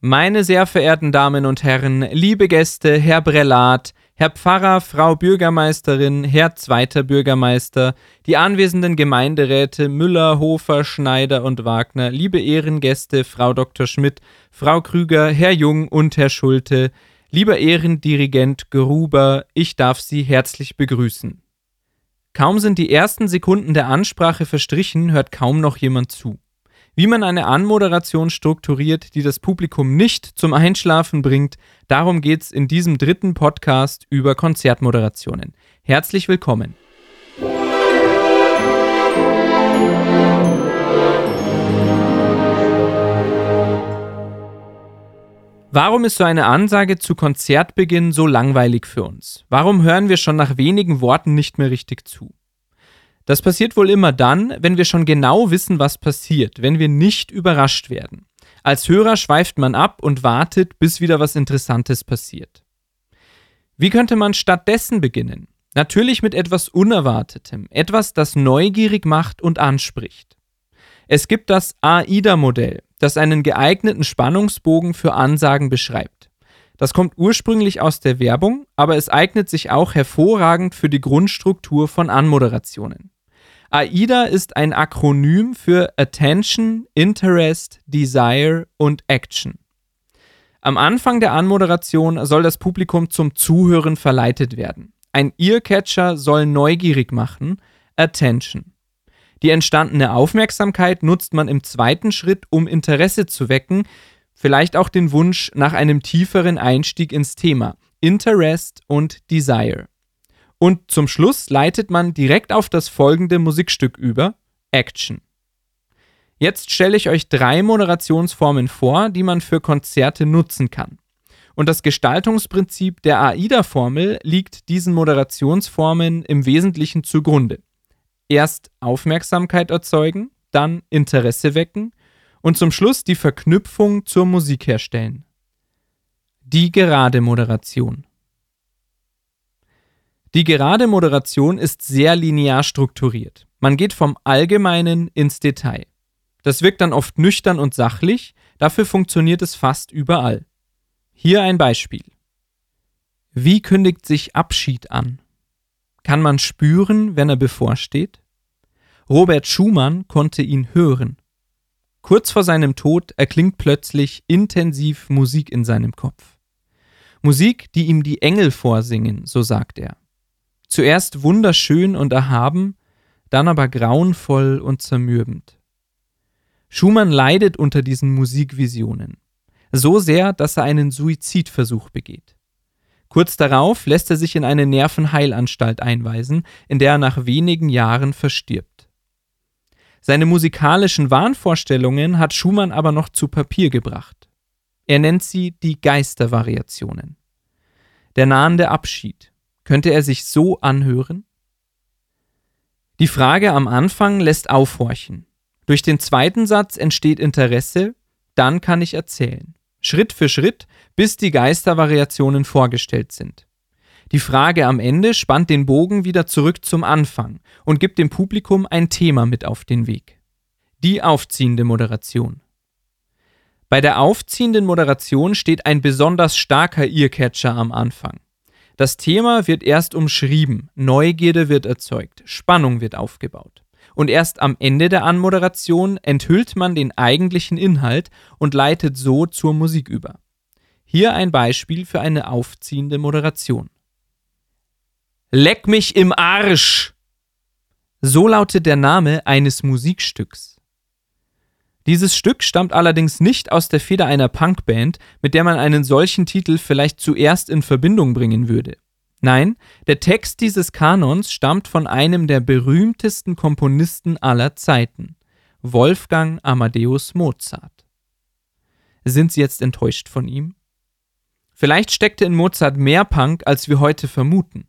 Meine sehr verehrten Damen und Herren, liebe Gäste, Herr Brelat, Herr Pfarrer, Frau Bürgermeisterin, Herr zweiter Bürgermeister, die anwesenden Gemeinderäte Müller, Hofer, Schneider und Wagner, liebe Ehrengäste, Frau Dr. Schmidt, Frau Krüger, Herr Jung und Herr Schulte, lieber Ehrendirigent Gruber, ich darf Sie herzlich begrüßen. Kaum sind die ersten Sekunden der Ansprache verstrichen, hört kaum noch jemand zu. Wie man eine Anmoderation strukturiert, die das Publikum nicht zum Einschlafen bringt, darum geht es in diesem dritten Podcast über Konzertmoderationen. Herzlich willkommen. Warum ist so eine Ansage zu Konzertbeginn so langweilig für uns? Warum hören wir schon nach wenigen Worten nicht mehr richtig zu? Das passiert wohl immer dann, wenn wir schon genau wissen, was passiert, wenn wir nicht überrascht werden. Als Hörer schweift man ab und wartet, bis wieder was Interessantes passiert. Wie könnte man stattdessen beginnen? Natürlich mit etwas Unerwartetem, etwas, das neugierig macht und anspricht. Es gibt das AIDA-Modell, das einen geeigneten Spannungsbogen für Ansagen beschreibt. Das kommt ursprünglich aus der Werbung, aber es eignet sich auch hervorragend für die Grundstruktur von Anmoderationen. AIDA ist ein Akronym für Attention, Interest, Desire und Action. Am Anfang der Anmoderation soll das Publikum zum Zuhören verleitet werden. Ein Earcatcher soll neugierig machen, Attention. Die entstandene Aufmerksamkeit nutzt man im zweiten Schritt, um Interesse zu wecken, vielleicht auch den Wunsch nach einem tieferen Einstieg ins Thema, Interest und Desire. Und zum Schluss leitet man direkt auf das folgende Musikstück über, Action. Jetzt stelle ich euch drei Moderationsformen vor, die man für Konzerte nutzen kann. Und das Gestaltungsprinzip der AIDA-Formel liegt diesen Moderationsformen im Wesentlichen zugrunde. Erst Aufmerksamkeit erzeugen, dann Interesse wecken und zum Schluss die Verknüpfung zur Musik herstellen. Die gerade Moderation. Die gerade Moderation ist sehr linear strukturiert. Man geht vom Allgemeinen ins Detail. Das wirkt dann oft nüchtern und sachlich, dafür funktioniert es fast überall. Hier ein Beispiel. Wie kündigt sich Abschied an? Kann man spüren, wenn er bevorsteht? Robert Schumann konnte ihn hören. Kurz vor seinem Tod erklingt plötzlich intensiv Musik in seinem Kopf. Musik, die ihm die Engel vorsingen, so sagt er. Zuerst wunderschön und erhaben, dann aber grauenvoll und zermürbend. Schumann leidet unter diesen Musikvisionen. So sehr, dass er einen Suizidversuch begeht. Kurz darauf lässt er sich in eine Nervenheilanstalt einweisen, in der er nach wenigen Jahren verstirbt. Seine musikalischen Wahnvorstellungen hat Schumann aber noch zu Papier gebracht. Er nennt sie die Geistervariationen. Der nahende Abschied, könnte er sich so anhören? Die Frage am Anfang lässt aufhorchen. Durch den zweiten Satz entsteht Interesse, dann kann ich erzählen. Schritt für Schritt, bis die Geistervariationen vorgestellt sind. Die Frage am Ende spannt den Bogen wieder zurück zum Anfang und gibt dem Publikum ein Thema mit auf den Weg. Die aufziehende Moderation. Bei der aufziehenden Moderation steht ein besonders starker Earcatcher am Anfang. Das Thema wird erst umschrieben, Neugierde wird erzeugt, Spannung wird aufgebaut. Und erst am Ende der Anmoderation enthüllt man den eigentlichen Inhalt und leitet so zur Musik über. Hier ein Beispiel für eine aufziehende Moderation. Leck mich im Arsch! So lautet der Name eines Musikstücks. Dieses Stück stammt allerdings nicht aus der Feder einer Punkband, mit der man einen solchen Titel vielleicht zuerst in Verbindung bringen würde. Nein, der Text dieses Kanons stammt von einem der berühmtesten Komponisten aller Zeiten, Wolfgang Amadeus Mozart. Sind Sie jetzt enttäuscht von ihm? Vielleicht steckte in Mozart mehr Punk, als wir heute vermuten.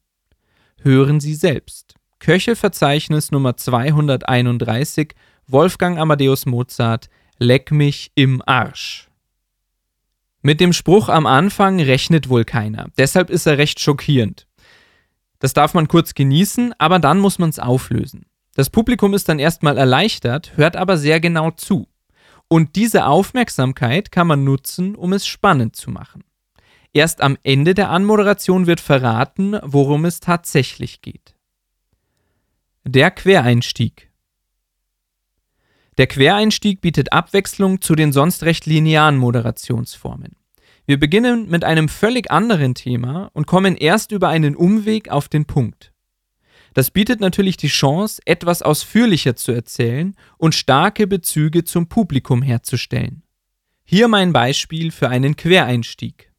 Hören Sie selbst. Köchelverzeichnis Nummer 231 Wolfgang Amadeus Mozart, Leck mich im Arsch. Mit dem Spruch am Anfang rechnet wohl keiner, deshalb ist er recht schockierend. Das darf man kurz genießen, aber dann muss man es auflösen. Das Publikum ist dann erstmal erleichtert, hört aber sehr genau zu. Und diese Aufmerksamkeit kann man nutzen, um es spannend zu machen. Erst am Ende der Anmoderation wird verraten, worum es tatsächlich geht. Der Quereinstieg. Der Quereinstieg bietet Abwechslung zu den sonst recht linearen Moderationsformen. Wir beginnen mit einem völlig anderen Thema und kommen erst über einen Umweg auf den Punkt. Das bietet natürlich die Chance, etwas ausführlicher zu erzählen und starke Bezüge zum Publikum herzustellen. Hier mein Beispiel für einen Quereinstieg.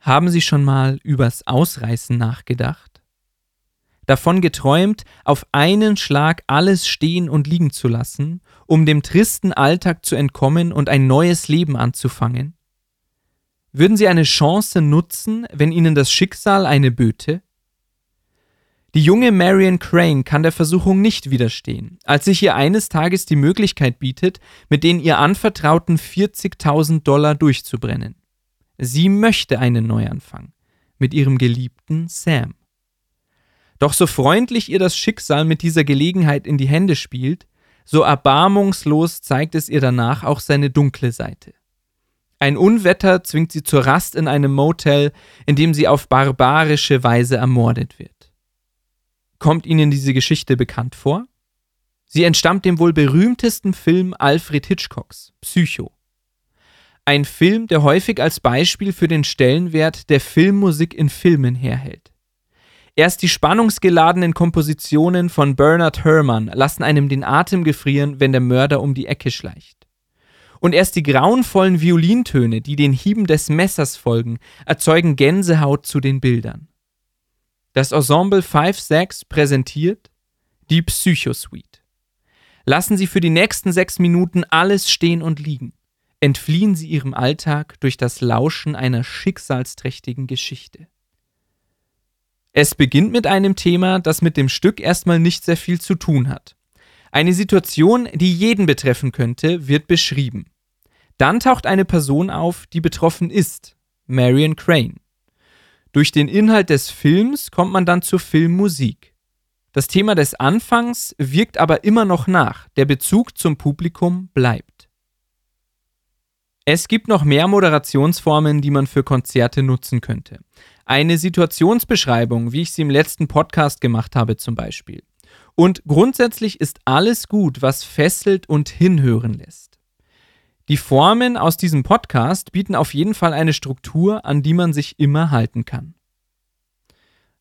Haben Sie schon mal übers Ausreißen nachgedacht? Davon geträumt, auf einen Schlag alles stehen und liegen zu lassen, um dem tristen Alltag zu entkommen und ein neues Leben anzufangen? Würden Sie eine Chance nutzen, wenn Ihnen das Schicksal eine böte? Die junge Marion Crane kann der Versuchung nicht widerstehen, als sich ihr eines Tages die Möglichkeit bietet, mit den ihr anvertrauten 40.000 Dollar durchzubrennen. Sie möchte einen Neuanfang mit ihrem geliebten Sam. Doch so freundlich ihr das Schicksal mit dieser Gelegenheit in die Hände spielt, so erbarmungslos zeigt es ihr danach auch seine dunkle Seite. Ein Unwetter zwingt sie zur Rast in einem Motel, in dem sie auf barbarische Weise ermordet wird. Kommt Ihnen diese Geschichte bekannt vor? Sie entstammt dem wohl berühmtesten Film Alfred Hitchcocks, Psycho. Ein Film, der häufig als Beispiel für den Stellenwert der Filmmusik in Filmen herhält. Erst die spannungsgeladenen Kompositionen von Bernard Herrmann lassen einem den Atem gefrieren, wenn der Mörder um die Ecke schleicht. Und erst die grauenvollen Violintöne, die den Hieben des Messers folgen, erzeugen Gänsehaut zu den Bildern. Das Ensemble 5-6 präsentiert die Psychosuite. Lassen Sie für die nächsten sechs Minuten alles stehen und liegen entfliehen sie ihrem Alltag durch das Lauschen einer schicksalsträchtigen Geschichte. Es beginnt mit einem Thema, das mit dem Stück erstmal nicht sehr viel zu tun hat. Eine Situation, die jeden betreffen könnte, wird beschrieben. Dann taucht eine Person auf, die betroffen ist, Marion Crane. Durch den Inhalt des Films kommt man dann zur Filmmusik. Das Thema des Anfangs wirkt aber immer noch nach, der Bezug zum Publikum bleibt. Es gibt noch mehr Moderationsformen, die man für Konzerte nutzen könnte. Eine Situationsbeschreibung, wie ich sie im letzten Podcast gemacht habe zum Beispiel. Und grundsätzlich ist alles gut, was fesselt und hinhören lässt. Die Formen aus diesem Podcast bieten auf jeden Fall eine Struktur, an die man sich immer halten kann.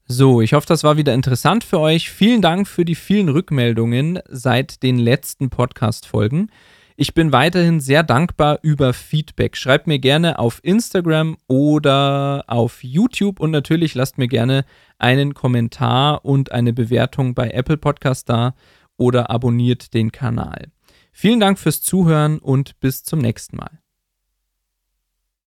So, ich hoffe, das war wieder interessant für euch. Vielen Dank für die vielen Rückmeldungen seit den letzten Podcast-Folgen. Ich bin weiterhin sehr dankbar über Feedback. Schreibt mir gerne auf Instagram oder auf YouTube und natürlich lasst mir gerne einen Kommentar und eine Bewertung bei Apple Podcast da oder abonniert den Kanal. Vielen Dank fürs Zuhören und bis zum nächsten Mal.